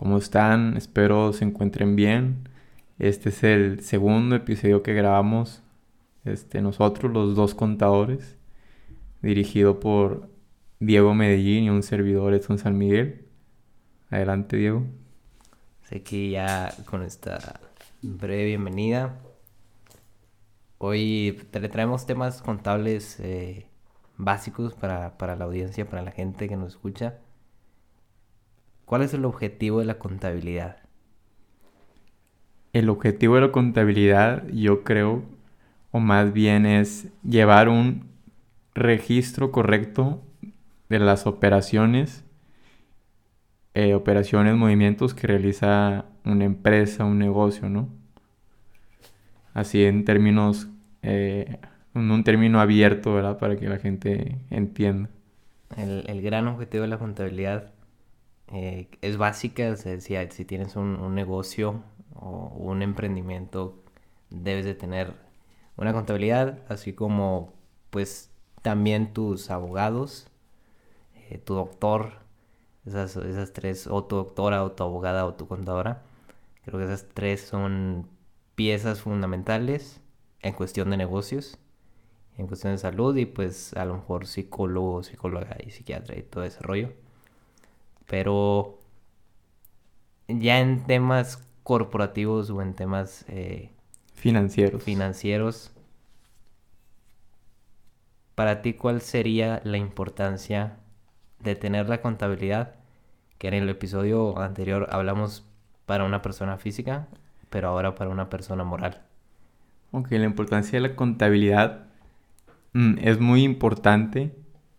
¿Cómo están? Espero se encuentren bien. Este es el segundo episodio que grabamos este, nosotros, los dos contadores, dirigido por Diego Medellín y un servidor Edson San Miguel. Adelante, Diego. Que ya con esta breve bienvenida, hoy te traemos temas contables eh, básicos para, para la audiencia, para la gente que nos escucha. ¿Cuál es el objetivo de la contabilidad? El objetivo de la contabilidad, yo creo, o más bien es llevar un registro correcto de las operaciones, eh, operaciones, movimientos que realiza una empresa, un negocio, ¿no? Así en términos, eh, en un término abierto, ¿verdad? Para que la gente entienda. El, el gran objetivo de la contabilidad eh, es básica, si, si, tienes un, negocio o un emprendimiento, debes de tener una contabilidad, así como pues también tus abogados, eh, tu doctor, esas, esas tres, o tu doctora, o tu abogada, o tu contadora. Creo que esas tres son piezas fundamentales en cuestión de negocios, en cuestión de salud y pues a lo mejor psicólogo, psicóloga y psiquiatra y todo ese rollo. Pero ya en temas corporativos o en temas eh, financieros. financieros, para ti, ¿cuál sería la importancia de tener la contabilidad? Que en el episodio anterior hablamos para una persona física, pero ahora para una persona moral. Ok, la importancia de la contabilidad mm, es muy importante,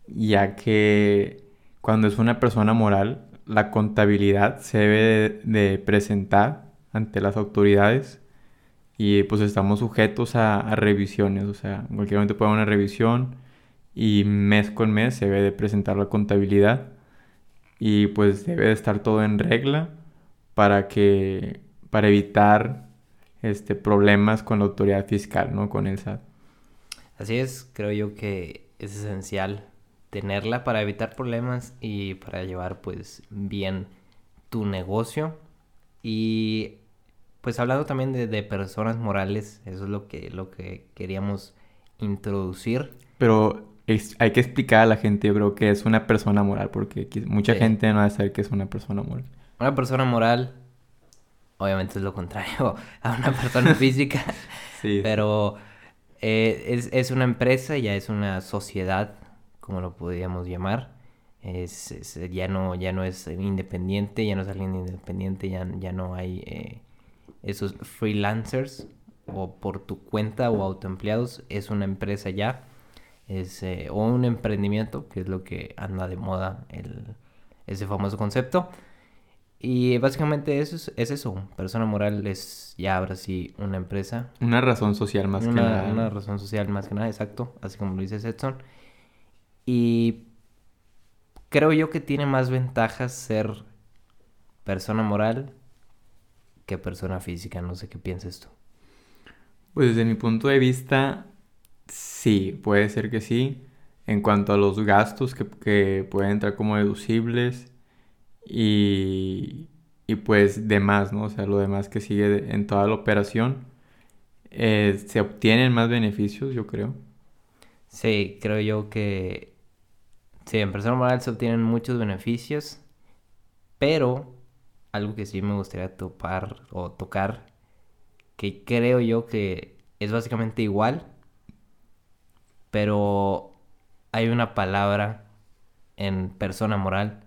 ya que cuando es una persona moral, la contabilidad se debe de, presentar ante las autoridades y pues estamos sujetos a, revisiones, o sea, en cualquier momento puede haber una revisión y mes con mes se debe de presentar la contabilidad y pues debe de estar todo en regla para que para evitar este problemas con la autoridad fiscal, ¿no? Con el SAT. Así es, creo yo que es esencial tenerla para evitar problemas y para llevar pues bien tu negocio. Y pues hablando también de, personas morales, eso es lo que, lo que queríamos introducir. Pero hay que explicar a la gente, yo creo que es una persona moral, porque mucha gente no va a saber que es una persona moral. Una persona moral, obviamente es lo contrario a una persona física, sí. pero eh, es, es, una empresa, ya es una sociedad como lo podríamos llamar. Es, ya, no, ya no es independiente, ya no es alguien independiente, ya, ya no hay eh, esos freelancers o por tu cuenta o autoempleados, es una empresa ya, es, eh, o un emprendimiento, que es lo que anda de moda el, ese famoso concepto. Y básicamente eso es, es, eso, persona moral es ya ahora sí una empresa. Una razón social más que nada. Una razón social más que nada, exacto, así como lo dice Edson. Y creo yo que tiene más ventajas ser persona moral que persona física. No sé qué piensas tú. Pues desde mi punto de vista, sí, puede ser que sí. En cuanto a los gastos que, pueden entrar como deducibles y, y pues demás, ¿no? O sea, lo demás que sigue en toda la operación, eh, se obtienen más beneficios, yo creo. Sí, creo yo que Sí, en persona moral se obtienen muchos beneficios, pero algo que sí me gustaría topar o tocar, que creo yo que es básicamente igual, pero hay una palabra en persona moral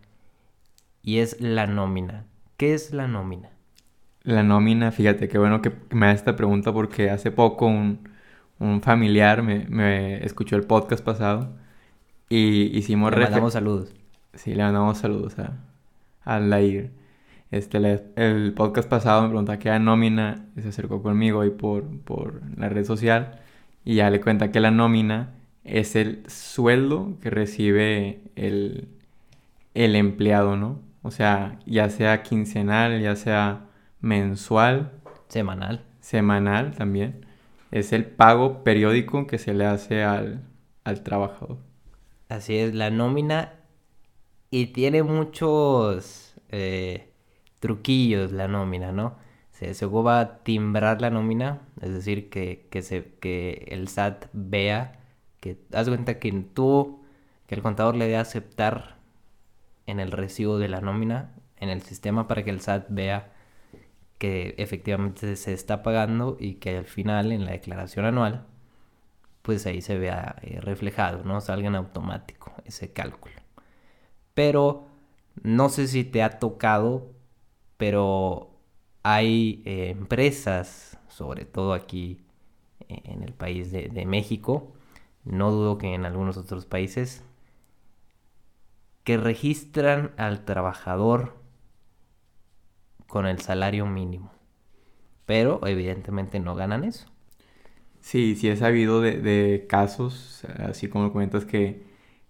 y es la nómina. ¿Qué es la nómina? La nómina, fíjate, qué bueno que me hagas esta pregunta porque hace poco un, familiar me, me escuchó el podcast pasado y hicimos... Le mandamos saludos. Sí, le mandamos saludos a, a Lair. Este, el podcast pasado me preguntaba qué era nómina y se acercó conmigo ahí por, por la red social y ya le cuenta que la nómina es el sueldo que recibe el, el empleado, ¿no? O sea, ya sea quincenal, ya sea mensual. Semanal. Semanal también. Es el pago periódico que se le hace al, al trabajador. Así es, la nómina y tiene muchos, eh, truquillos la nómina, ¿no? Se, se ocupa timbrar la nómina, es decir, que, que, se, que el SAT vea que, haz cuenta que tú, que el contador le dé a aceptar en el recibo de la nómina, en el sistema para que el SAT vea que efectivamente se está pagando y que al final en la declaración anual pues ahí se vea eh, reflejado, ¿no? Salga en automático ese cálculo. Pero no sé si te ha tocado, pero hay eh, empresas, sobre todo aquí eh, en el país de, de México, no dudo que en algunos otros países, que registran al trabajador con el salario mínimo. Pero evidentemente no ganan eso. Sí, sí he sabido de, casos, así como comentas, que,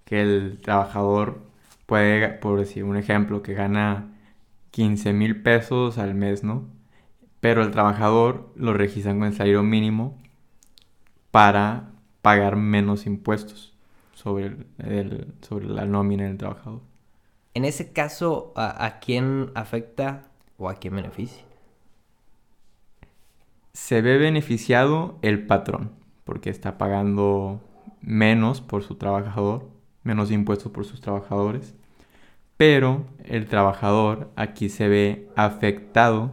que, el trabajador puede, por decir un ejemplo, que gana 15 mil pesos al mes, ¿no? Pero el trabajador lo registran con el salario mínimo para pagar menos impuestos sobre, el, sobre la nómina del trabajador. En ese caso, ¿a, ¿a quién afecta o a quién beneficia? Se ve beneficiado el patrón, porque está pagando menos por su trabajador, menos impuestos por sus trabajadores, pero el trabajador aquí se ve afectado,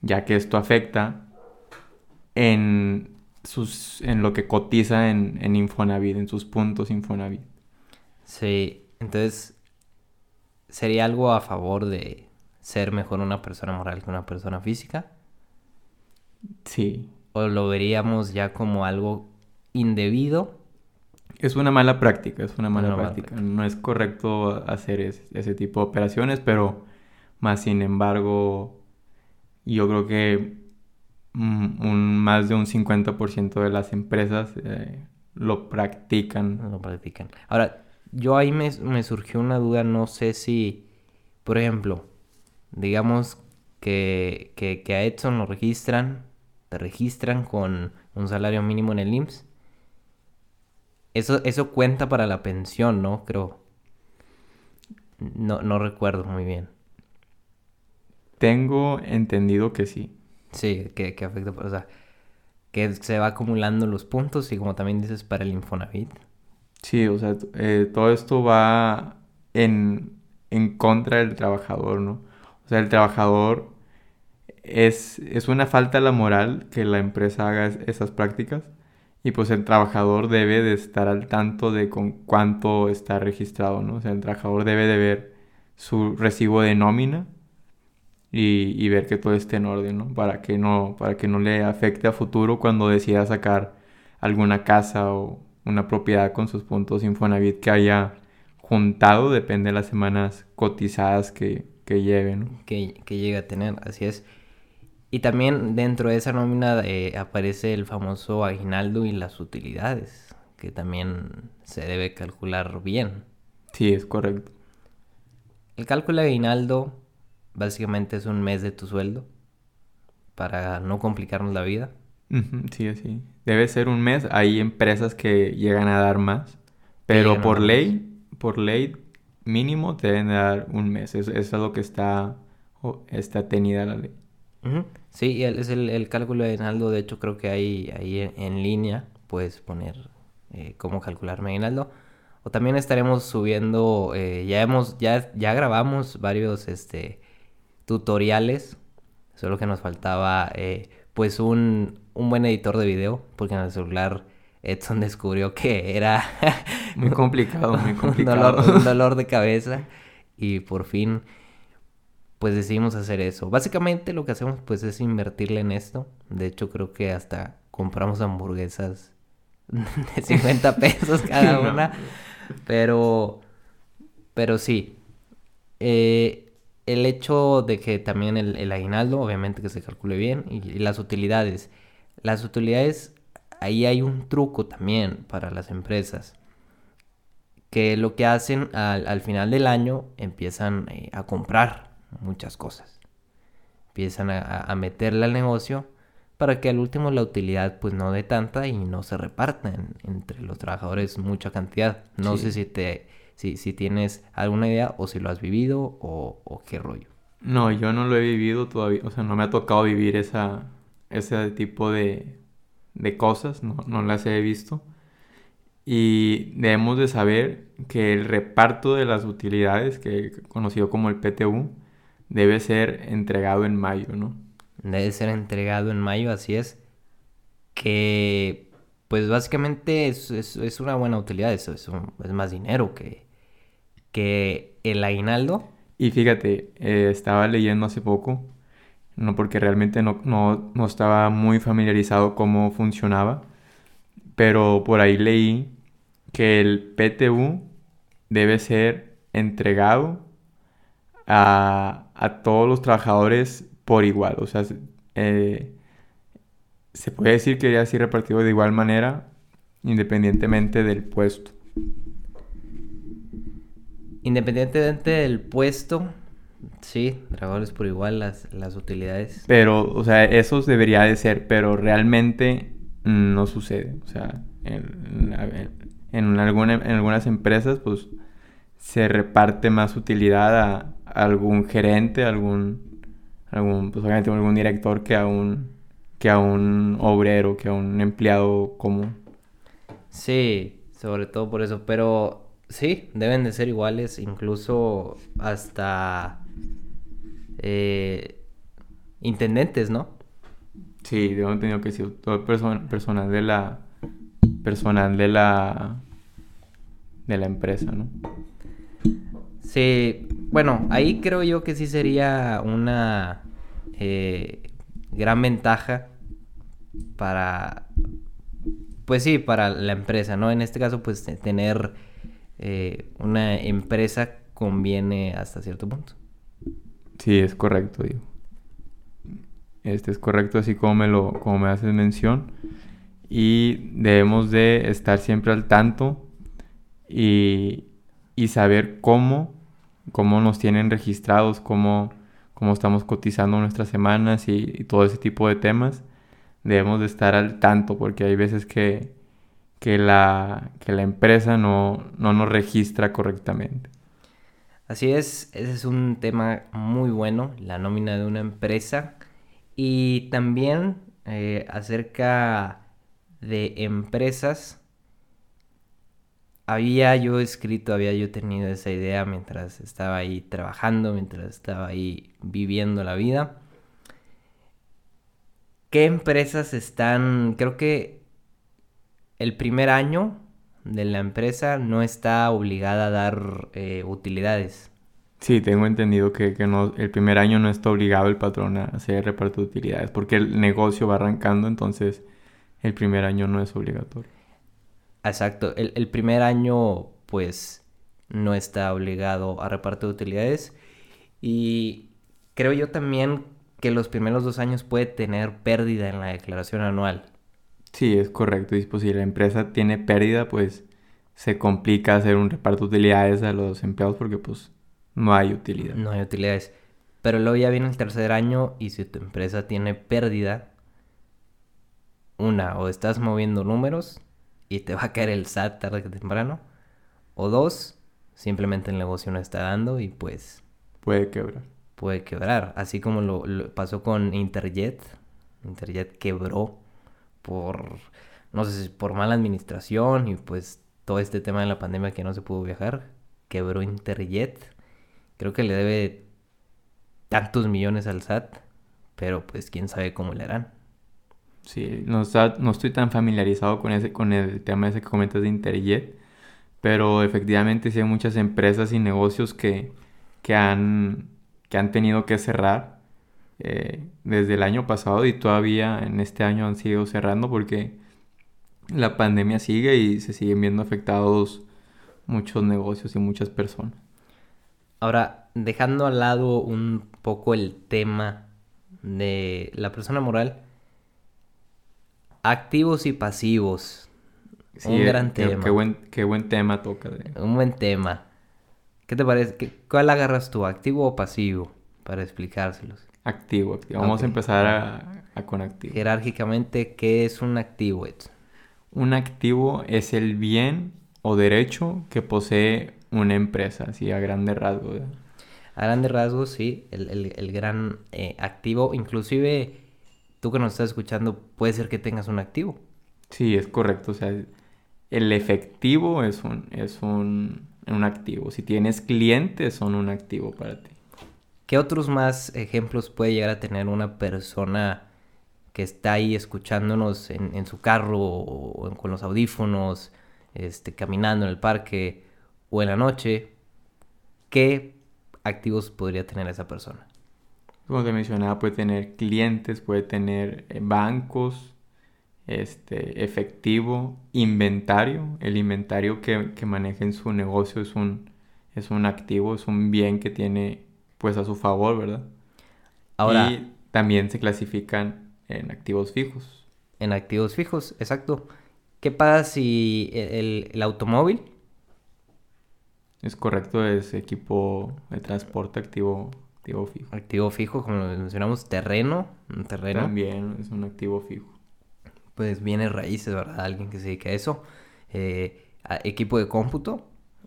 ya que esto afecta en, sus, en lo que cotiza en, en Infonavit, en sus puntos Infonavit. Sí, entonces sería algo a favor de ser mejor una persona moral que una persona física. Sí. ¿O lo veríamos ya como algo indebido? Es una mala práctica, es una mala, práctica. No es correcto hacer ese, tipo de operaciones, pero más sin embargo, yo creo que mm, un, más de un 50% de las empresas eh, lo practican. Lo practican. Ahora, yo ahí me, me surgió una duda, no sé si, por ejemplo, digamos que, que, que a Edson lo registran te registran con un salario mínimo en el IMSS. Eso, eso cuenta para la pensión, ¿no? Creo. No, no recuerdo muy bien. Tengo entendido que sí. Sí, que, que afecta, o sea, que se va acumulando los puntos y como también dices, para el Infonavit. Sí, o sea, eh, todo esto va en, en contra del trabajador, ¿no? O sea, el trabajador es, una falta la moral que la empresa haga esas prácticas y pues el trabajador debe de estar al tanto de con cuánto está registrado, ¿no? O sea, el trabajador debe de ver su recibo de nómina y, y, ver que todo esté en orden, ¿no? Para que no, para que no le afecte a futuro cuando decida sacar alguna casa o una propiedad con sus puntos Infonavit que haya juntado, depende de las semanas cotizadas que, que lleve, ¿no? Que, que llegue a tener, así es. Y también dentro de esa nómina eh, aparece el famoso aguinaldo y las utilidades, que también se debe calcular bien. Sí, es correcto. El cálculo de aguinaldo básicamente es un mes de tu sueldo para no complicarnos la vida. sí, sí. Debe ser un mes. Hay empresas que llegan a dar más, pero por ley, por ley mínimo te deben dar un mes. Eso, es lo que está, está tenida la ley. Sí, es el, cálculo de aguinaldo. De hecho, creo que hay ahí en, línea puedes poner eh, cómo calcular mi aguinaldo. O también estaremos subiendo, eh, ya hemos, ya, ya grabamos varios este, tutoriales. Solo que nos faltaba eh, pues un, un buen editor de video. Porque en el celular Edson descubrió que era muy complicado, muy complicado. un dolor de cabeza. Y por fin pues decidimos hacer eso. Básicamente lo que hacemos pues es invertirle en esto. De hecho creo que hasta compramos hamburguesas de 50 pesos cada una. Pero, pero sí. Eh, el hecho de que también el, aguinaldo, obviamente que se calcule bien, y, las utilidades. Las utilidades, ahí hay un truco también para las empresas. Que lo que hacen al, final del año empiezan eh, a comprar muchas cosas. Empiezan a, meterle al negocio para que al último la utilidad pues no dé tanta y no se reparta entre los trabajadores mucha cantidad. No sé si te si, si, tienes alguna idea o si lo has vivido o, qué rollo. No, yo no lo he vivido todavía, o sea, no me ha tocado vivir esa, ese tipo de, de cosas, no, no las he visto. Y debemos de saber que el reparto de las utilidades, que conocido como el PTU, debe ser entregado en mayo, ¿no? Debe ser entregado en mayo, así es. Que, pues básicamente es, es, una buena utilidad, es, es, más dinero que, que el aguinaldo. Y fíjate, eh, estaba leyendo hace poco, no porque realmente no, no, no estaba muy familiarizado cómo funcionaba, pero por ahí leí que el PTU debe ser entregado a, todos los trabajadores por igual. O sea, eh, se puede decir que ya así repartido de igual manera, independientemente del puesto. Independientemente del puesto, sí, trabajadores por igual las, las utilidades. Pero, o sea, eso debería de ser, pero realmente no sucede. O sea, en, en, alguna, en algunas empresas, pues se reparte más utilidad a, algún gerente, algún, algún, pues obviamente algún director que a un, que a un obrero, que a un empleado común. Sí, sobre todo por eso, pero sí, deben de ser iguales, incluso hasta eh, intendentes, ¿no? Sí, tengo entendido que sí, todo personal de la personal de la de la empresa, ¿no? Sí, bueno, ahí creo yo que sí sería una eh, gran ventaja para, pues sí, para la empresa, ¿no? En este caso, pues tener eh, una empresa conviene hasta cierto punto. Sí, es correcto, digo. Este es correcto, así como me lo, como me haces mención. Y debemos de estar siempre al tanto y, y saber cómo cómo nos tienen registrados, cómo, cómo estamos cotizando nuestras semanas y, todo ese tipo de temas. Debemos de estar al tanto porque hay veces que, que, la, que la empresa no, no nos registra correctamente. Así es, ese es un tema muy bueno, la nómina de una empresa. Y también eh, acerca de empresas había yo escrito, había yo tenido esa idea mientras estaba ahí trabajando, mientras estaba ahí viviendo la vida. ¿Qué empresas están? Creo que el primer año de la empresa no está obligada a dar eh, utilidades. Sí, tengo entendido que, no, el primer año no está obligado el patrón a hacer reparto de utilidades porque el negocio va arrancando, entonces el primer año no es obligatorio. Exacto. El, primer año, pues, no está obligado a repartir utilidades. Y creo yo también que los primeros dos años puede tener pérdida en la declaración anual. Sí, es correcto. Y pues si la empresa tiene pérdida, pues se complica hacer un reparto de utilidades a los empleados porque pues no hay utilidad. No hay utilidades. Pero luego ya viene el tercer año y si tu empresa tiene pérdida, una, o estás moviendo números y te va a caer el SAT tarde que temprano. O dos, simplemente el negocio no está dando y pues... Puede quebrar. Puede quebrar. Así como lo, pasó con Interjet. Interjet quebró por, no sé si por mala administración y pues todo este tema de la pandemia que no se pudo viajar. Quebró Interjet. Creo que le debe tantos millones al SAT, pero pues quién sabe cómo le harán. Sí, no, no estoy tan familiarizado con, ese, con el tema ese que comentas de Interjet, pero efectivamente sí hay muchas empresas y negocios que, que, han, que han tenido que cerrar eh, desde el año pasado y todavía en este año han sido cerrando porque la pandemia sigue y se siguen viendo afectados muchos negocios y muchas personas. Ahora, dejando al lado un poco el tema de la persona moral, Activos y pasivos. un eh, gran tema. Qué buen, qué buen tema toca. Un buen tema. ¿Qué te parece? ¿Cuál agarras tú, activo o pasivo? Para explicárselos. Activo, activo. Vamos a empezar a, con activo. Jerárquicamente, ¿qué es un activo, Un activo es el bien o derecho que posee una empresa, así a grande rasgo. A grandes rasgos, sí, el, el- el gran eh, activo, inclusive tú que nos estás escuchando, puede ser que tengas un activo. Sí, es correcto. O sea, el efectivo es un, es un, un activo. Si tienes clientes, son un activo para ti. ¿Qué otros más ejemplos puede llegar a tener una persona que está ahí escuchándonos en, en su carro o en- con los audífonos, este, caminando en el parque o en la noche? ¿Qué activos podría tener esa persona? Como te mencionaba, puede tener clientes, puede tener eh, bancos, este, efectivo, inventario. El inventario que, que maneja en su negocio es un, es un activo, es un bien que tiene pues a su favor, ¿verdad? Ahora, Y también se clasifican en activos fijos. en activos fijos, exacto. ¿Qué pasa si el, el- el automóvil, Es correcto, es equipo de transporte activo, activo fijo. activo fijo, como lo mencionamos, terreno, un terreno, También es un activo fijo. pues viene raíces, ¿verdad? Alguien que se dedica a eso. Eh, a- equipo de cómputo.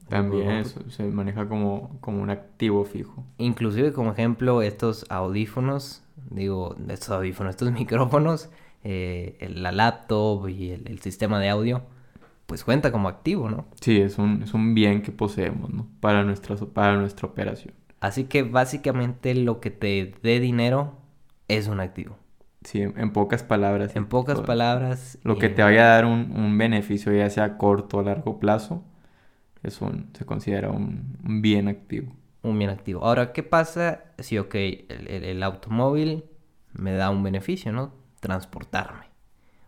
También de eso se maneja como, como un activo fijo. Inclusive como ejemplo estos audífonos, digo, estos audífonos, estos micrófonos, eh, el- la laptop y el, el sistema de audio, pues cuenta como activo, ¿no? Sí, es un, es un bien que poseemos, ¿no? Para nuestra, para nuestra operación. Así que básicamente lo que te dé dinero es un activo. Sí, en, pocas palabras. En pocas todo- palabras... Lo que eh, te vaya a dar un, un beneficio, ya sea a corto o largo plazo, es un, se considera un, un bien activo. Un bien activo. Ahora, ¿qué pasa si, ok, el, el- el automóvil me da un beneficio, ¿no? Transportarme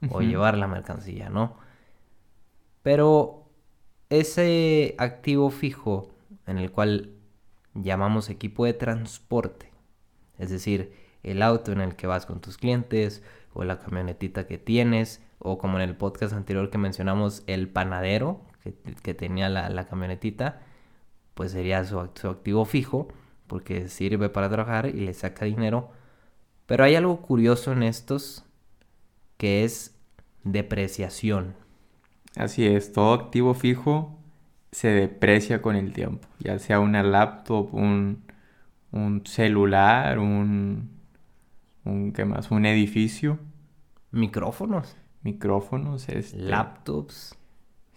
o llevar la mercancía, ¿no? Pero ese activo fijo en el cual llamamos equipo de transporte, es decir, el auto en el que vas con tus clientes o la camionetita que tienes o como en el podcast anterior que mencionamos, el panadero que, tenía la, camionetita, pues sería su, su activo fijo porque sirve para trabajar y le saca dinero. Pero hay algo curioso en estos que es depreciación. Así es, todo activo fijo se deprecia con el tiempo, ya sea una laptop, un, un celular, un, un, ¿qué más? Un edificio, Micrófonos, micrófonos, este, laptops,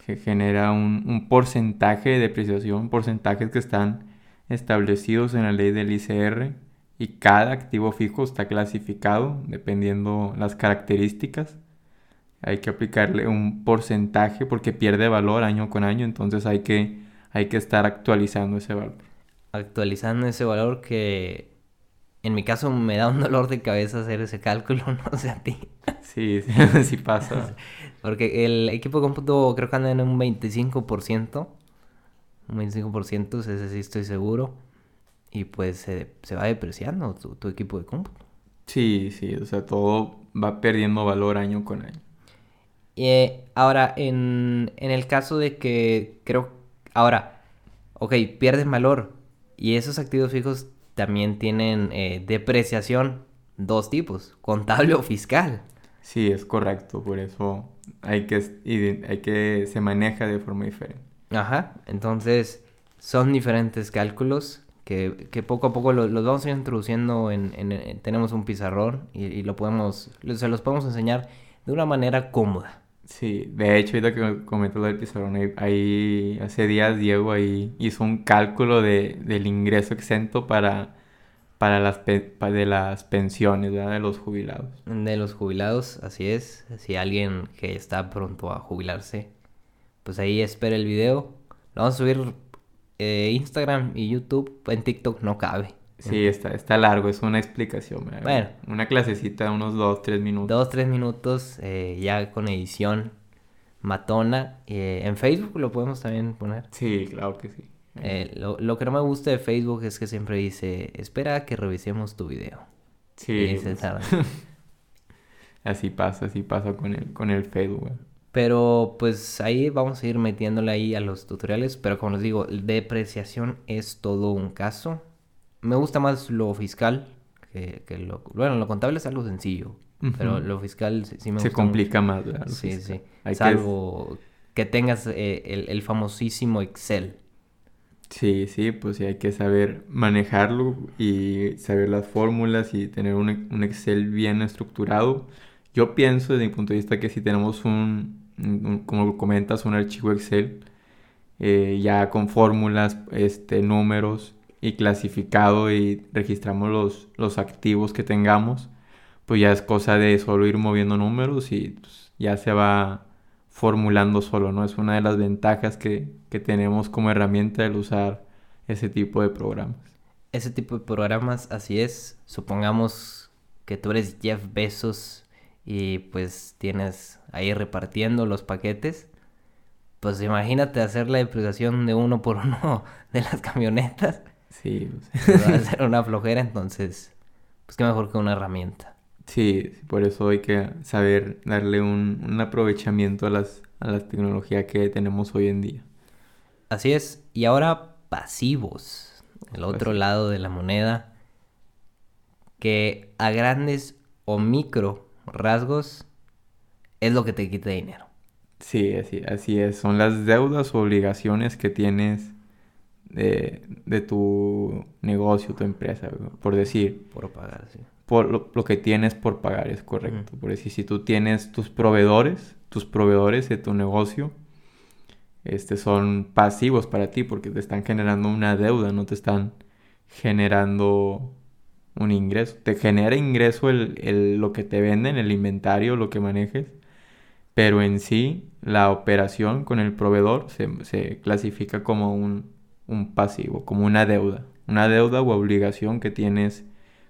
que genera un, un porcentaje de depreciación, porcentajes que están establecidos en la ley del ICR y cada activo fijo está clasificado dependiendo las características. Hay que aplicarle un porcentaje porque pierde valor año con año, entonces hay que, hay que estar actualizando ese valor. actualizando ese valor que en mi caso me da un dolor de cabeza hacer ese cálculo, no sé a ti. Sí, sí, sí pasa. Porque el equipo de cómputo creo que anda en un 25%. Un 25%, ese sí estoy seguro. Y pues se, se va depreciando tu, tu equipo de cómputo. Sí, sí, o sea, todo va perdiendo valor año con año. Eh, ahora, en, en el caso de que creo... Ahora, ok, pierden valor. Y esos activos fijos también tienen eh, depreciación. Dos tipos, contable o fiscal. Sí, es correcto, por eso hay que, hay que se maneja de forma diferente. Ajá, entonces son diferentes cálculos que, que poco a poco lo- los, vamos a ir introduciendo en, en- en- tenemos un pizarrón y, y lo podemos, se los podemos enseñar de una manera cómoda. Sí, de hecho, ahorita que comenté lo del pizarrón, ahí, hace días Diego ahí hizo un cálculo de, del ingreso exento para, para las, pe- pa- de las pensiones. De los jubilados. De los jubilados, así es, si alguien que está pronto a jubilarse, pues ahí espera el video. Lo vamos a subir eh, Instagram y YouTube, en TikTok no cabe. Sí, está, está largo, es una explicación, ¿verdad? Bueno. Una clasecita de unos dos, tres minutos. Dos, tres minutos eh, ya con edición matona. Eh, en Facebook lo podemos también poner. Sí, claro que sí. Eh, lo, lo que no me gusta de Facebook es que siempre dice, espera a que revisemos tu video. Sí, Y se tarda. así pasa, así pasa con el, con el Facebook, ¿verdad? Pero pues ahí vamos a ir metiéndole ahí a los tutoriales. Pero como les digo, depreciación es todo un caso. Me gusta más lo fiscal que, que lo... Bueno, lo contable es algo sencillo. Pero lo fiscal sí, sí me Se gusta mucho. complica más, ¿verdad? Sí, fiscal. sí. Hay que- Salvo que tengas eh, el, el famosísimo Excel. Sí, sí, pues sí hay que saber manejarlo y saber las fórmulas y tener un, un Excel bien estructurado. Yo pienso desde mi punto de vista que si tenemos un, un- como comentas, un archivo Excel eh, ya con fórmulas, este, números y clasificado y registramos los, los activos que tengamos, pues ya es cosa de solo ir moviendo números y pues, ya se va formulando solo, ¿no? Es una de las ventajas que, que tenemos como herramienta el usar ese tipo de programas. Ese tipo de programas, así es. Supongamos que tú eres Jeff Bezos y pues tienes ahí repartiendo los paquetes. Pues imagínate hacer la depreciación de uno por uno de las camionetas. Sí, Pues va a ser una flojera, entonces, pues qué mejor que una herramienta. sí, por eso hay que saber darle un, un aprovechamiento a las, a la tecnología que tenemos hoy en día. Así es. Y ahora pasivos. El otro Pasivos. lado de la moneda. Que a grandes o micro rasgos es lo que te quita dinero. Sí, así, así es. Son las deudas o obligaciones que tienes de, de tu negocio, tu empresa, por decir. Por pagar, sí. por lo, lo que tienes por pagar, es correcto. Por decir, si tú tienes tus proveedores, tus proveedores de tu negocio, este, son pasivos para ti porque te están generando una deuda, no te están generando un ingreso. Te genera ingreso el, el- lo que te venden, el inventario, lo que manejes, pero en sí la operación con el proveedor se, se clasifica como un, un pasivo, como una deuda. Una deuda o obligación que tienes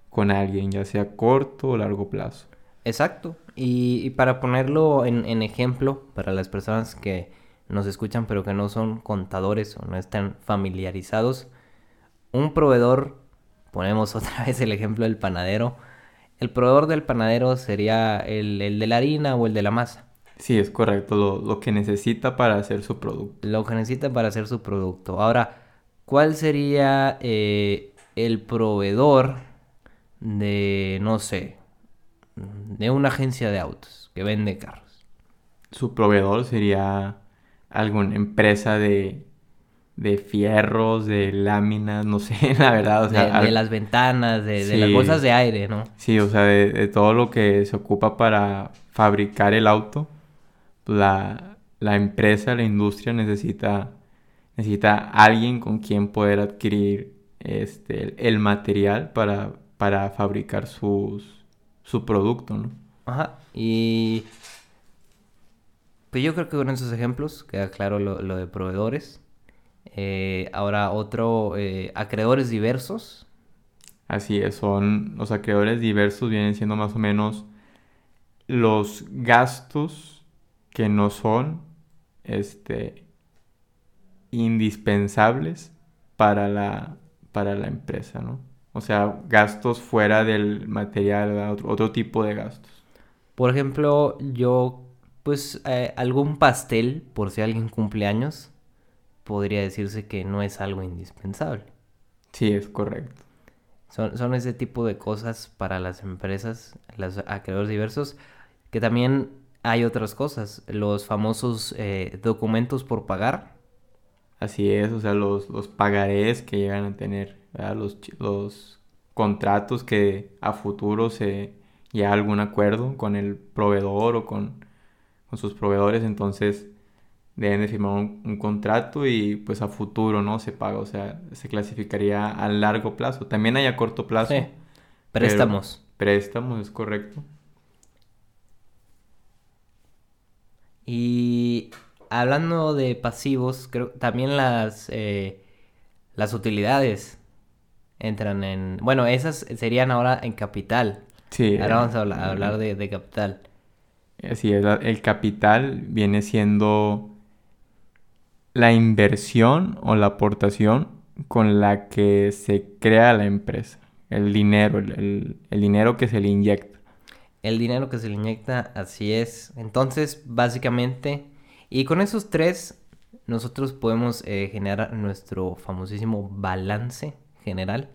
con alguien, ya sea corto o largo plazo. Exacto. Y, y para ponerlo en, en ejemplo, para las personas que nos escuchan pero que no son contadores o no están familiarizados, un proveedor, ponemos otra vez el ejemplo del panadero, el proveedor del panadero sería el, el de la harina o el de la masa, Sí, es correcto, lo, lo que necesita para hacer su producto. lo que necesita para hacer su producto. Ahora, ¿cuál sería eh, el proveedor de, no sé, de una agencia de autos que vende carros? Su proveedor sería alguna empresa de, de fierros, de láminas, no sé, la verdad. O sea, de, de al- las ventanas, de, de las bolsas de aire, ¿no? Sí, o sea, de, de todo lo que se ocupa para fabricar el auto, la, la empresa, la industria necesita, necesita alguien con quien poder adquirir este, el, material para, para fabricar sus, su producto, ¿no? Ajá. Y pues yo creo que con esos ejemplos queda claro lo, lo de proveedores. Eh, ahora otro, eh, acreedores diversos. Así es, son los acreedores diversos, vienen siendo más o menos los gastos que no son este, indispensables para la, para la empresa, ¿no? O sea, gastos fuera del material, otro, otro tipo de gastos. Por ejemplo, yo, pues eh, algún pastel, por si alguien cumple años, podría decirse que no es algo indispensable. Sí, es correcto. Son, son ese tipo de cosas para las empresas, los acreedores diversos, que también hay otras cosas, los famosos eh, documentos por pagar. Así es, o sea, los, los pagarés que llegan a tener, ¿verdad? Los, los contratos que a futuro se llega algún acuerdo con el proveedor o con, con sus proveedores, entonces deben de firmar un, un contrato y pues a futuro, ¿no? Se paga, o sea, se clasificaría a largo plazo. También hay a corto plazo. Sí, préstamos. Préstamos, es correcto. Y hablando de pasivos, creo también las, eh, las utilidades entran en... Bueno, esas serían ahora en capital. Sí. Ahora eh, vamos a hablar, a hablar de, de capital. Así es, el capital viene siendo la inversión o la aportación con la que se crea la empresa. El dinero, el, el- el dinero que se le inyecta. El dinero que se le inyecta, así es. Entonces, básicamente, y con esos tres, nosotros podemos eh, generar nuestro famosísimo balance general,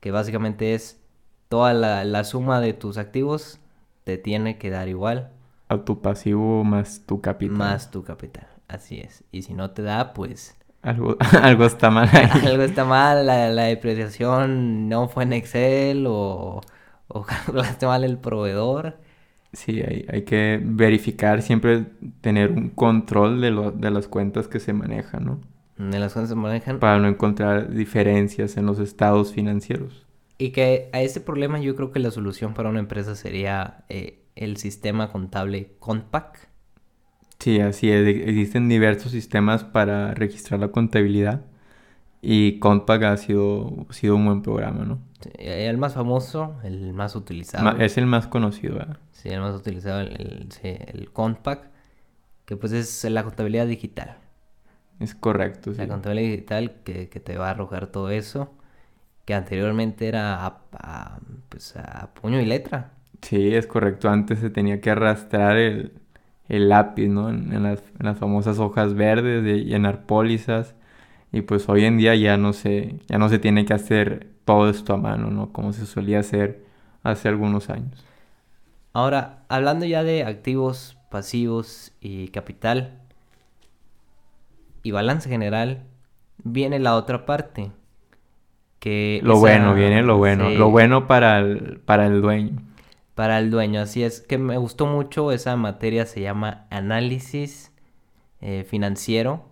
que básicamente es toda la, la suma de tus activos te tiene que dar igual, A tu pasivo más tu capital. más tu capital. Así es. Y si no te da, pues Algo, algo está mal ahí. algo está mal, la, la depreciación no fue en Excel o, o calculaste mal el proveedor. Sí, hay, hay que verificar, siempre tener un control de, lo, de las cuentas que se manejan, ¿no? De las cuentas se manejan. Para no encontrar diferencias en los estados financieros. Y que a ese problema yo creo que la solución para una empresa sería eh, el sistema contable Compact. Sí, así es. Existen diversos sistemas para registrar la contabilidad y Compact ha sido, sido un buen programa, ¿no? Sí, El más famoso, el más utilizado. Ma- Es el más conocido, ¿verdad? Sí, el más utilizado, el, el, sí, el Compact, que pues es la contabilidad digital. Es correcto, sí. La contabilidad digital que, que te va a arrojar todo eso, que anteriormente era a, a, pues a puño y letra. Sí, es correcto. Antes se tenía que arrastrar el, el lápiz, ¿no? En, en las, en las famosas hojas verdes de llenar pólizas. Y pues hoy en día ya no se, ya no se tiene que hacer todo esto a mano, ¿no? Como se solía hacer hace algunos años. Ahora, hablando ya de activos, pasivos y capital y balance general, viene la otra parte. Que Lo esa- bueno, viene lo bueno. sí, Lo bueno para el, para el dueño. Para el dueño, así es. Que me gustó mucho esa materia, se llama análisis eh, financiero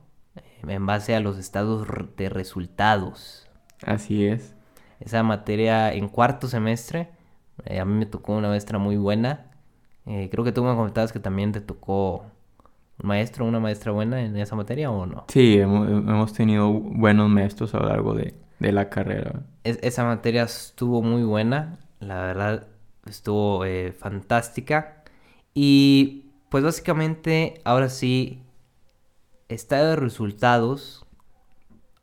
en base a los estados de resultados. Así es. Esa materia en cuarto semestre, eh, a mí me tocó una maestra muy buena. Eh, creo que tú me comentabas que también te tocó un maestro, una maestra buena en esa materia o no. Sí, hemos, hemos tenido buenos maestros a lo largo de, de la carrera. Es- esa materia estuvo muy buena, la verdad estuvo eh, fantástica. Y pues básicamente ahora sí, estado de resultados,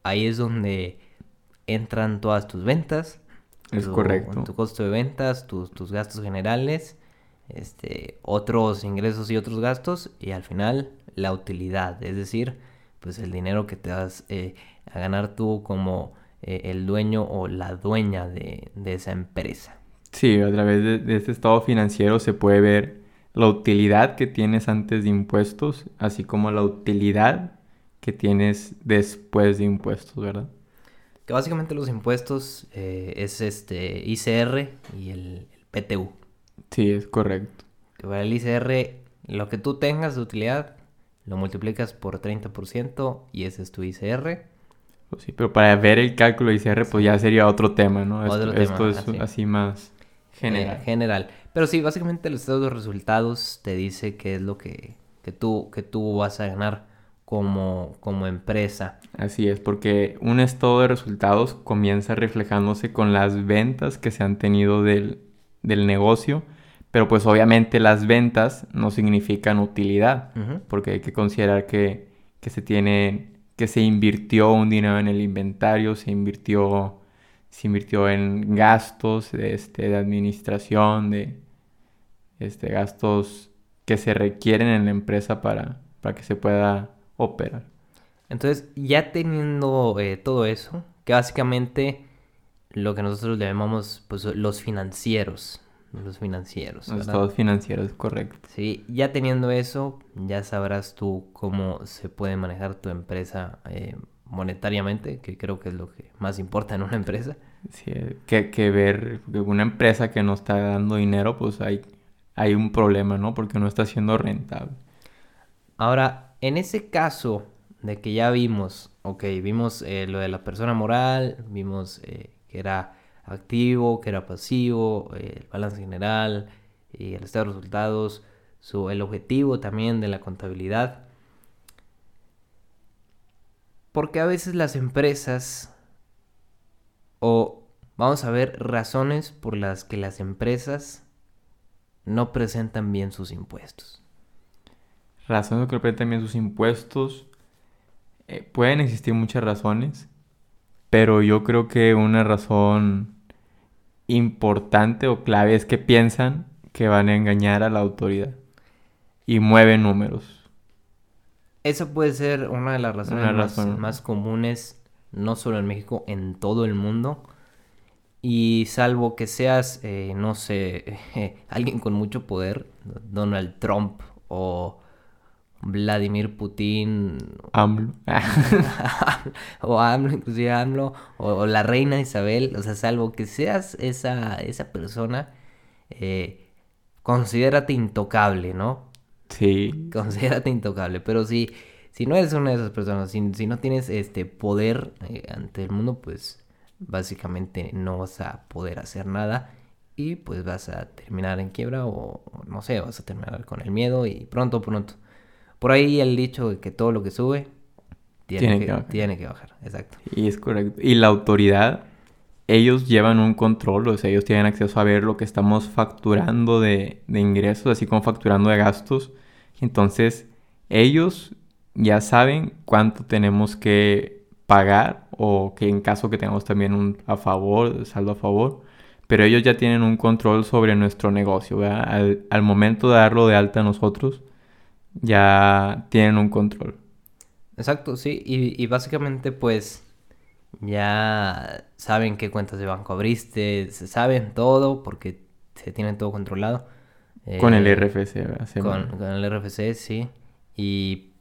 ahí es donde entran todas tus ventas. Es tu- correcto. Tu costo de ventas, tus, tus gastos generales, este, otros ingresos y otros gastos. Y al final la utilidad, es decir, pues el dinero que te vas eh, a ganar tú como eh, el dueño o la dueña de, de esa empresa. Sí, a través de, de este estado financiero se puede ver la utilidad que tienes antes de impuestos, así como la utilidad que tienes después de impuestos, ¿verdad? Que básicamente los impuestos eh, es este ICR y el, el PTU. Sí, es correcto. Que para el ICR, lo que tú tengas de utilidad, lo multiplicas por 30% y ese es tu ICR. Pues sí, pero para ver el cálculo de ICR, pues ya sería otro tema, ¿no? Otro esto, esto tema, es así. así más general. Eh, general. Pero sí, básicamente el estado de resultados te dice qué es lo que, que, tú, que tú vas a ganar como, como empresa. Así es, porque un estado de resultados comienza reflejándose con las ventas que se han tenido del, del negocio, pero pues obviamente las ventas no significan utilidad, porque hay que considerar que, que se tiene, que se invirtió un dinero en el inventario, se invirtió, se invirtió en gastos este, de administración, de este, gastos que se requieren en la empresa para, para que se pueda operar. Entonces, ya teniendo eh, todo eso, que básicamente lo que nosotros le llamamos pues, los financieros. Los financieros. Los ¿verdad? estados financieros, correcto. Sí, ya teniendo eso, ya sabrás tú cómo se puede manejar tu empresa eh, monetariamente, que creo que es lo que más importa en una empresa. Sí, eh, que, que ver una empresa que no está dando dinero, pues hay, hay un problema, ¿no? Porque no está siendo rentable. Ahora, en ese caso de que ya vimos, ok, vimos eh, lo de la persona moral, vimos eh, que era activo, que era pasivo, eh, el balance general y el estado de resultados, su, el objetivo también de la contabilidad. Porque a veces las empresas, o vamos a ver razones por las que las empresas no presentan bien sus impuestos. Razones que presentan bien sus impuestos. eh, pueden existir muchas razones, pero yo creo que una razón importante o clave es que piensan que van a engañar a la autoridad y mueven números. Esa puede ser una de las razones Una más, razón. más comunes, no solo en México, en todo el mundo. Y salvo que seas, eh, no sé, alguien con mucho poder, Donald Trump o Vladimir Putin. AMLO. o AMLO, inclusive AMLO, o, la reina Isabel, o sea, salvo que seas esa, esa persona, eh, considérate intocable, ¿no? Sí. Considérate intocable, pero si, si no eres una de esas personas, si, si no tienes este poder eh, ante el mundo, pues básicamente no vas a poder hacer nada y pues vas a terminar en quiebra o no sé, vas a terminar con el miedo y pronto, pronto. Por ahí el dicho de que todo lo que sube tiene, que, tiene que bajar, exacto. Y es correcto. Y la autoridad, ellos llevan un control, o sea, ellos tienen acceso a ver lo que estamos facturando de, de ingresos, así como facturando de gastos. Entonces, ellos ya saben cuánto tenemos que pagar o que en caso que tengamos también un a favor, saldo a favor, pero ellos ya tienen un control sobre nuestro negocio, al, al, momento de darlo de alta a nosotros, ya tienen un control. Exacto, sí, y, y básicamente pues ya saben qué cuentas de banco abriste, se saben todo porque se tienen todo controlado. Con el eh, RFC, ¿verdad? Con, con, el RFC, sí. Y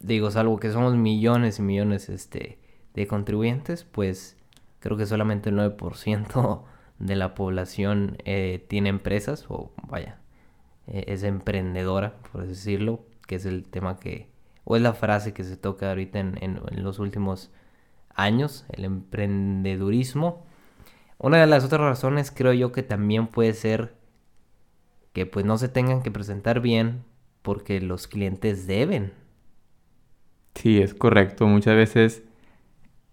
digo, salvo que somos millones y millones este, de contribuyentes, pues creo que solamente el 9% de la población eh, tiene empresas o vaya, eh, es emprendedora, por decirlo, que es el tema que, o es la frase que se toca ahorita en, en, los últimos años, el emprendedurismo. Una de las otras razones creo yo que también puede ser que pues no se tengan que presentar bien porque los clientes deben. Sí, es correcto. Muchas veces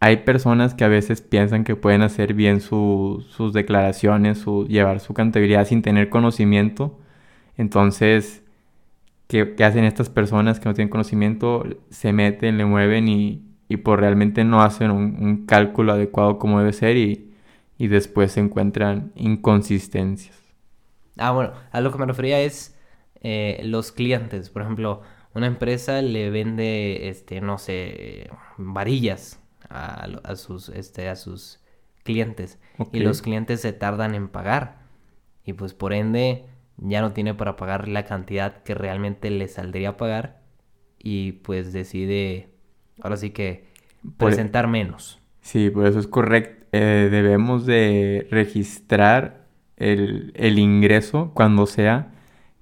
hay personas que a veces piensan que pueden hacer bien sus declaraciones, llevar su contabilidad sin tener conocimiento. Entonces, ¿qué, hacen estas personas que no tienen conocimiento? Se meten, le mueven y, y pues realmente no hacen un, cálculo adecuado como debe ser y, y después se encuentran inconsistencias. Ah, bueno, a lo que me refería es eh, los clientes. Por ejemplo, una empresa le vende, este, no sé, varillas a, sus, este, a sus clientes. Y los clientes se tardan en pagar. Y pues por ende ya no tiene para pagar la cantidad que realmente le saldría a pagar. Y pues decide, ahora sí que, presentar menos. Sí, por eso es correcto. Eh, debemos de registrar el, el ingreso cuando sea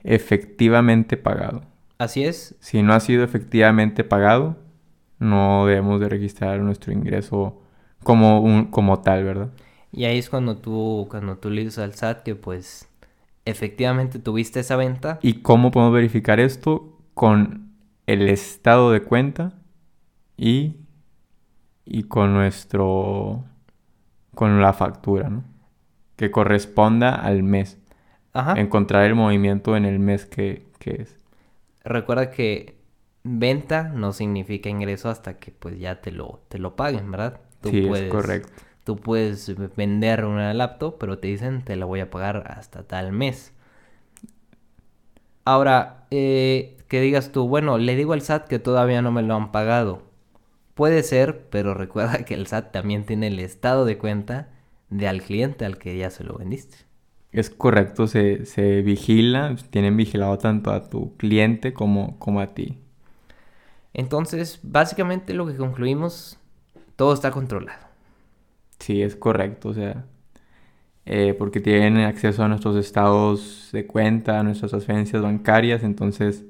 efectivamente pagado. Así es. Si no ha sido efectivamente pagado, no debemos de registrar nuestro ingreso como, un, como tal, ¿verdad? Y ahí es cuando tú, cuando tú le dices al SAT que pues efectivamente tuviste esa venta. ¿Y cómo podemos verificar esto? Con el estado de cuenta y, y con nuestro, con la factura, ¿no? Que corresponda al mes. Ajá. Encontrar el movimiento en el mes que, que es. Recuerda que venta no significa ingreso hasta que pues ya te lo, te lo paguen, ¿verdad? Tú sí, es correcto. Tú puedes vender una laptop, pero te dicen te la voy a pagar hasta tal mes. Ahora, eh, que digas tú, bueno, le digo al SAT que todavía no me lo han pagado. Puede ser, pero recuerda que el SAT también tiene el estado de cuenta de al cliente al que ya se lo vendiste. Es correcto, se, se vigila, tienen vigilado tanto a tu cliente como, como a ti. Entonces, básicamente lo que concluimos, todo está controlado. Sí, es correcto, o sea, eh, porque tienen acceso a nuestros estados de cuenta, a nuestras transferencias bancarias, entonces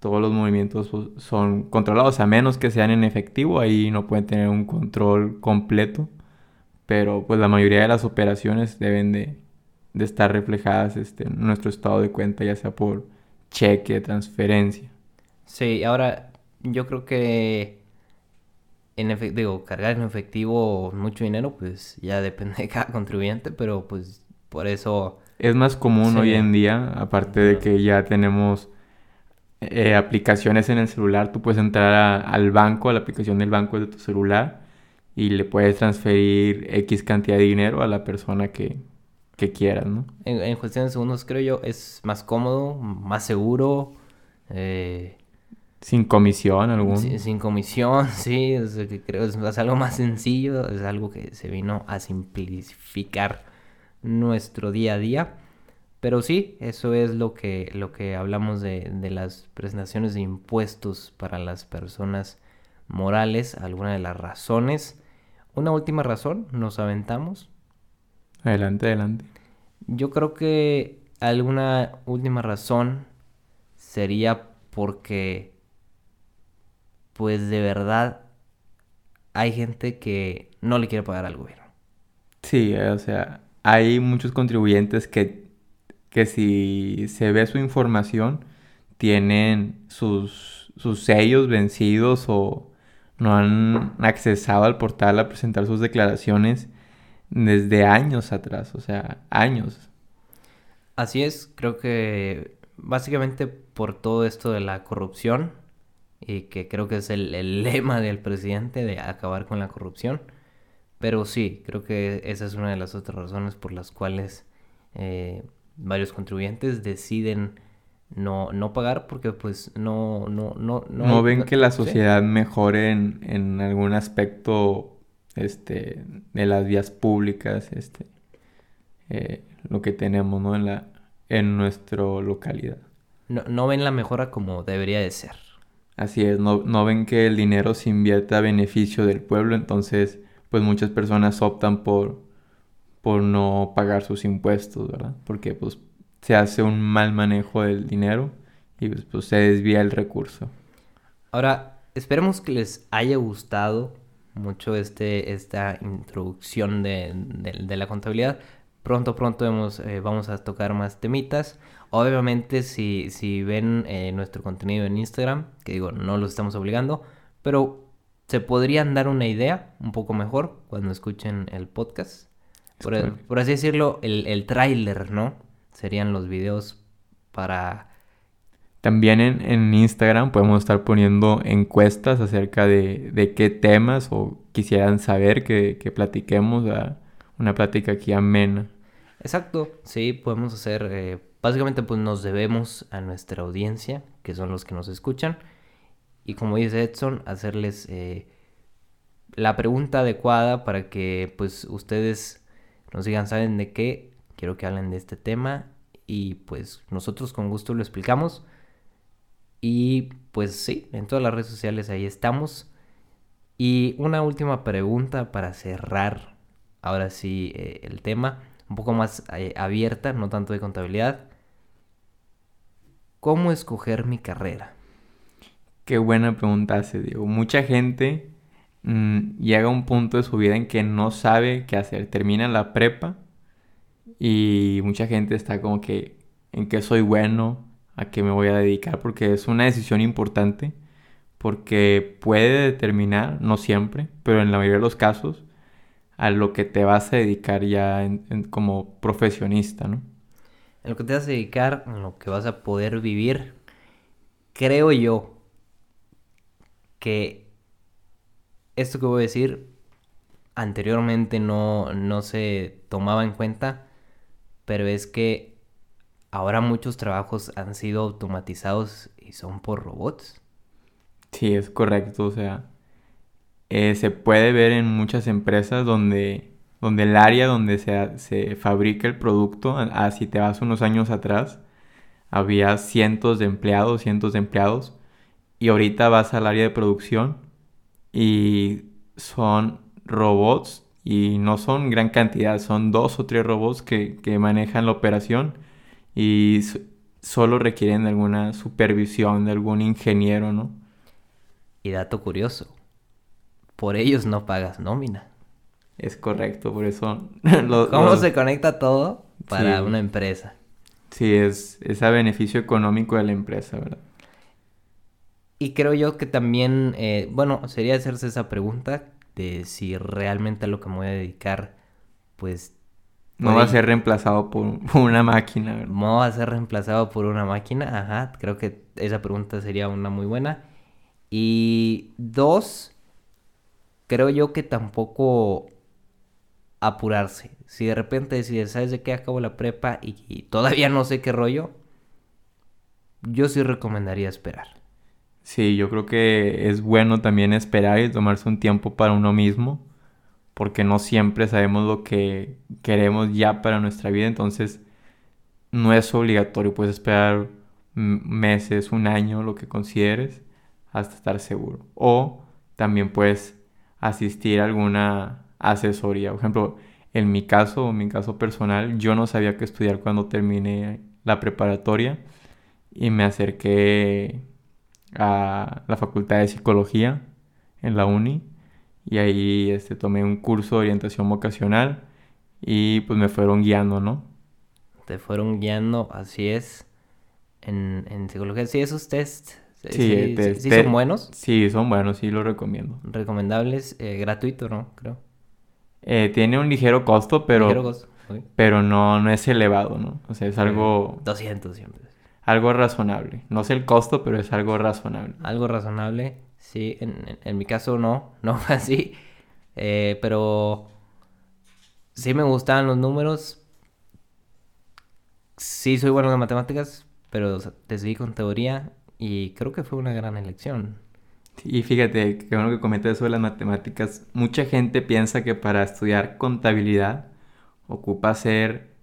todos los movimientos pues, son controlados, a menos que sean en efectivo, ahí no pueden tener un control completo, pero pues la mayoría de las operaciones deben de, de estar reflejadas este, en nuestro estado de cuenta, ya sea por cheque, transferencia. Sí, ahora yo creo que en efectivo, cargar en efectivo mucho dinero, pues ya depende de cada contribuyente, pero pues por eso... Es más común hoy en día, aparte de que ya tenemos eh, aplicaciones en el celular, tú puedes entrar al banco, a la aplicación del banco de tu celular y le puedes transferir X cantidad de dinero a la persona que, que quieras, ¿no? En, en cuestión de segundos creo yo es más cómodo, más seguro. Eh, sin comisión algún. sin comisión, sí, es, creo es, algo más sencillo, es algo que se vino a simplificar nuestro día a día. Pero sí, eso es lo que, lo que hablamos de, de las presentaciones de impuestos para las personas morales, alguna de las razones. Una última razón, nos aventamos. Adelante, adelante. Yo creo que alguna última razón sería porque, pues de verdad, hay gente que no le quiere pagar al gobierno. Sí, o sea, hay muchos contribuyentes que, que si se ve su información, tienen sus, sus sellos vencidos o no han accesado al portal a presentar sus declaraciones desde años atrás, o sea, años. Así es, creo que básicamente por todo esto de la corrupción, y que creo que es el, lema del presidente de acabar con la corrupción, pero sí, creo que esa es una de las otras razones por las cuales eh, varios contribuyentes deciden no, no pagar porque pues no no no no, ven que la sociedad mejore en, en, algún aspecto este de las vías públicas este eh, lo que tenemos no en la en nuestra localidad no, no ven la mejora como debería de ser así es no, no ven que el dinero se invierta a beneficio del pueblo entonces pues muchas personas optan por por no pagar sus impuestos verdad porque pues se hace un mal manejo del dinero y pues, pues, se desvía el recurso. Ahora, esperemos que les haya gustado mucho este, esta introducción de, la contabilidad. Pronto, pronto eh, vamos a tocar más temitas. Obviamente, si, si ven eh, nuestro contenido en Instagram, que digo, no los estamos obligando, pero se podrían dar una idea un poco mejor cuando escuchen el podcast. Por, así decirlo, el, el tráiler, ¿no? serían los videos para... También en, Instagram podemos estar poniendo encuestas acerca de, qué temas o quisieran saber que, platiquemos, una plática aquí amena. Exacto, sí, podemos hacer, eh, básicamente pues nos debemos a nuestra audiencia, que son los que nos escuchan, y como dice Edson, hacerles eh, la pregunta adecuada para que pues ustedes nos digan, ¿saben de qué? quiero que hablen de este tema y pues nosotros con gusto lo explicamos. Y pues sí, en todas las redes sociales ahí estamos. Y una última pregunta para cerrar ahora sí eh, el tema, un poco más eh, abierta, no tanto de contabilidad. ¿Cómo escoger mi carrera? Qué buena pregunta hace, Diego. Mucha gente mm, llega a un punto de su vida en que no sabe qué hacer. Termina la prepa y mucha gente está como que en qué soy bueno, a qué me voy a dedicar, porque es una decisión importante, porque puede determinar, no siempre, pero en la mayoría de los casos, a lo que te vas a dedicar ya como profesionista, ¿no? En lo que te vas a dedicar, en lo que vas a poder vivir, creo yo que esto que voy a decir anteriormente no, no se tomaba en cuenta pero es que ahora muchos trabajos han sido automatizados y son por robots. Sí, es correcto, o sea, eh, se puede ver en muchas empresas donde, donde el área donde se, se fabrica el producto, así te vas unos años atrás, había cientos de empleados, cientos de empleados, y ahorita vas al área de producción y son robots y no son gran cantidad, son dos o tres robots que, manejan la operación y solo requieren alguna supervisión de algún ingeniero, ¿no? Y dato curioso, por ellos no pagas nómina. Es correcto, por eso... ¿Cómo se conecta todo para una empresa? Sí, es, es a beneficio económico de la empresa, ¿verdad? Y creo yo que también, eh, bueno, sería hacerse esa pregunta, de si realmente a lo que me voy a dedicar, pues... No va a ser reemplazado por, una máquina, ¿verdad? No va a ser reemplazado por una máquina, ajá, creo que esa pregunta sería una muy buena. Y dos, creo yo que tampoco apurarse. Si de repente decides, ¿sabes de qué acabo la prepa y todavía no sé qué rollo? Yo sí recomendaría esperar. Sí, yo creo que es bueno también esperar y tomarse un tiempo para uno mismo, porque no siempre sabemos lo que queremos ya para nuestra vida, entonces no es obligatorio, puedes esperar meses, un año, lo que consideres, hasta estar seguro. O también puedes asistir a alguna asesoría. Por ejemplo, en mi caso, en mi caso personal, yo no sabía qué estudiar cuando terminé la preparatoria y me acerqué a la Facultad de Psicología en la uni y ahí este, tomé un curso de orientación vocacional y pues me fueron guiando, ¿no? Te fueron guiando, así es, en, en psicología. Sí, esos tests, sí, sí, son buenos. Sí, son buenos, sí los recomiendo. Recomendables, eh, gratuito, ¿no? Creo. Eh, tiene un ligero costo, pero... Ligero costo, Pero no, no es elevado, ¿no? O sea, es algo... 200 siempre. Algo razonable. No sé el costo, pero es algo razonable. Algo razonable. Sí, en, mi caso no, no fue así. Eh, pero sí me gustaban los números. Sí soy bueno en matemáticas, pero decidí con teoría y creo que fue una gran elección. Y fíjate, que bueno que comentas eso de las matemáticas. Mucha gente piensa que para estudiar contabilidad ocupa ser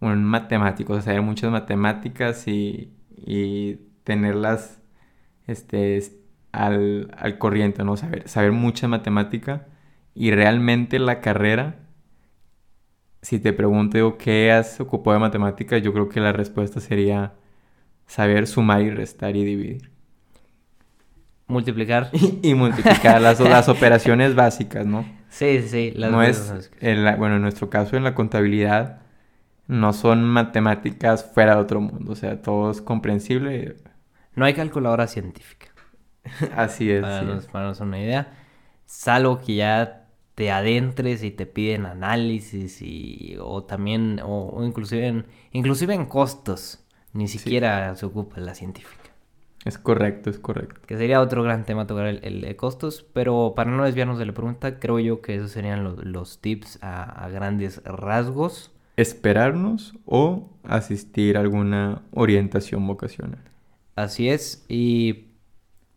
un matemático, o saber muchas matemáticas y, y tenerlas este, al, al corriente, ¿no? Saber, saber mucha matemática y realmente la carrera, si te pregunto qué has ocupado de matemáticas, yo creo que la respuesta sería saber sumar y restar y dividir. Multiplicar. y, multiplicar las, las operaciones básicas, ¿no? Sí, sí, sí. no es, bueno, en nuestro caso, en la contabilidad, no son matemáticas fuera de otro mundo, o sea, todo es comprensible. No hay calculadora científica. Así es. Para, para una idea. Salvo que ya te adentres y te piden análisis y o también o, inclusive en, inclusive en costos ni siquiera se ocupa la científica es correcto es correcto. Que sería otro gran tema tocar el, de costos pero para no desviarnos de la pregunta creo yo que esos serían los, tips a, a, grandes rasgos. Esperarnos o asistir a alguna orientación vocacional. Así es y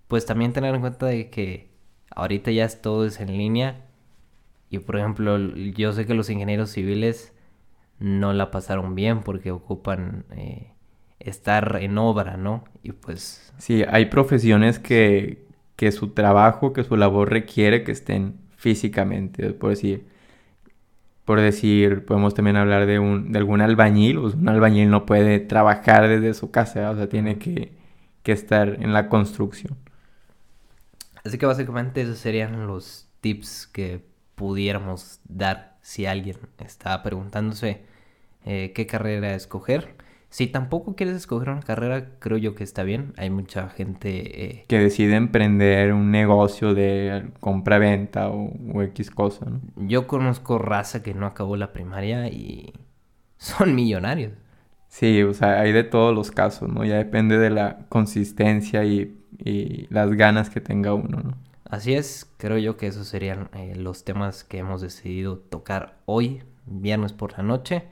pues también tener en cuenta de que ahorita ya todo es en línea y por ejemplo yo sé que los ingenieros civiles no la pasaron bien porque ocupan eh, estar en obra, ¿no? Y pues... Sí, hay profesiones que, que su trabajo, que su labor requiere que estén físicamente, por decir, por decir, podemos también hablar de, un, de algún albañil, pues un albañil no puede trabajar desde su casa, o sea, tiene que, que estar en la construcción. Así que básicamente esos serían los tips que pudiéramos dar si alguien está preguntándose eh, qué carrera escoger. Si tampoco quieres escoger una carrera, creo yo que está bien. Hay mucha gente... Eh, que decide emprender un negocio de compra-venta o, o, X cosa, ¿no? Yo conozco raza que no acabó la primaria y son millonarios. Sí, o sea, hay de todos los casos, ¿no? Ya depende de la consistencia y y las ganas que tenga uno, ¿no? Así es, creo yo que esos serían eh, los temas que hemos decidido tocar hoy, viernes por la noche.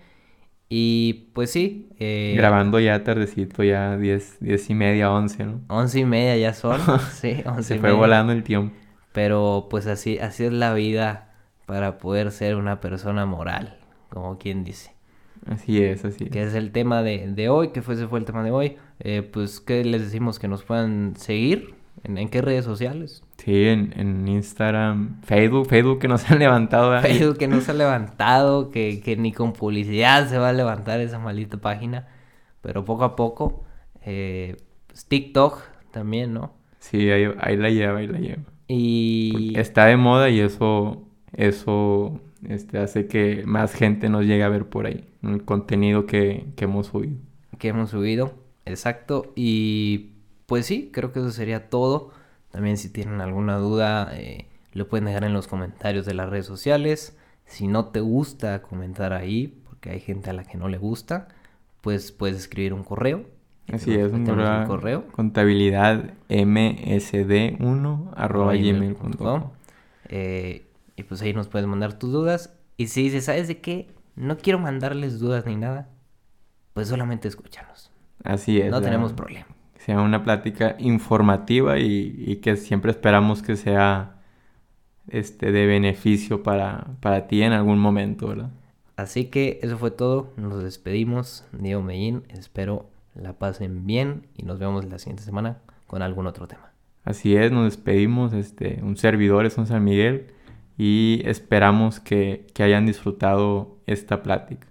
Y pues sí. Eh, Grabando ya tardecito, ya 10, diez y media, 11, ¿no? 11 y media ya son, sí, 11 Se fue volando el tiempo. Pero pues así, así es la vida para poder ser una persona moral, como quien dice. Así es, así es. Que es el tema de, de hoy, que fue, ese fue el tema de hoy. Eh, pues, ¿qué les decimos? Que nos puedan seguir. ¿En, qué redes sociales? Sí, en, Instagram, Facebook, Facebook que no se han levantado. Facebook que no se ha levantado, que, que, ni con publicidad se va a levantar esa maldita página. Pero poco a poco. Eh, pues, TikTok también, ¿no? Sí, ahí, ahí, la lleva, ahí la lleva. Y... está de moda y eso, eso este, hace que más gente nos llegue a ver por ahí. El contenido que, que hemos subido. Que hemos subido. Exacto. Y pues sí, creo que eso sería todo. También si tienen alguna duda, eh, lo pueden dejar en los comentarios de las redes sociales. Si no te gusta comentar ahí, porque hay gente a la que no le gusta, pues puedes escribir un correo. Así es, un correo. Contabilidad msd1 arroba gmail.com. Eh, y pues ahí nos puedes mandar tus dudas. Y si dices, ¿sabes de qué? No quiero mandarles dudas ni nada. Pues solamente escúchanos. Así es. No tenemos problema. Sea una plática informativa y, que siempre esperamos que sea este de beneficio para, para ti en algún momento, ¿verdad? Así que eso fue todo. Nos despedimos. Diego Medellín. Espero la pasen bien y nos vemos la siguiente semana con algún otro tema. Así es, nos despedimos. Este, un servidor es un San Miguel y esperamos que, que hayan disfrutado esta plática.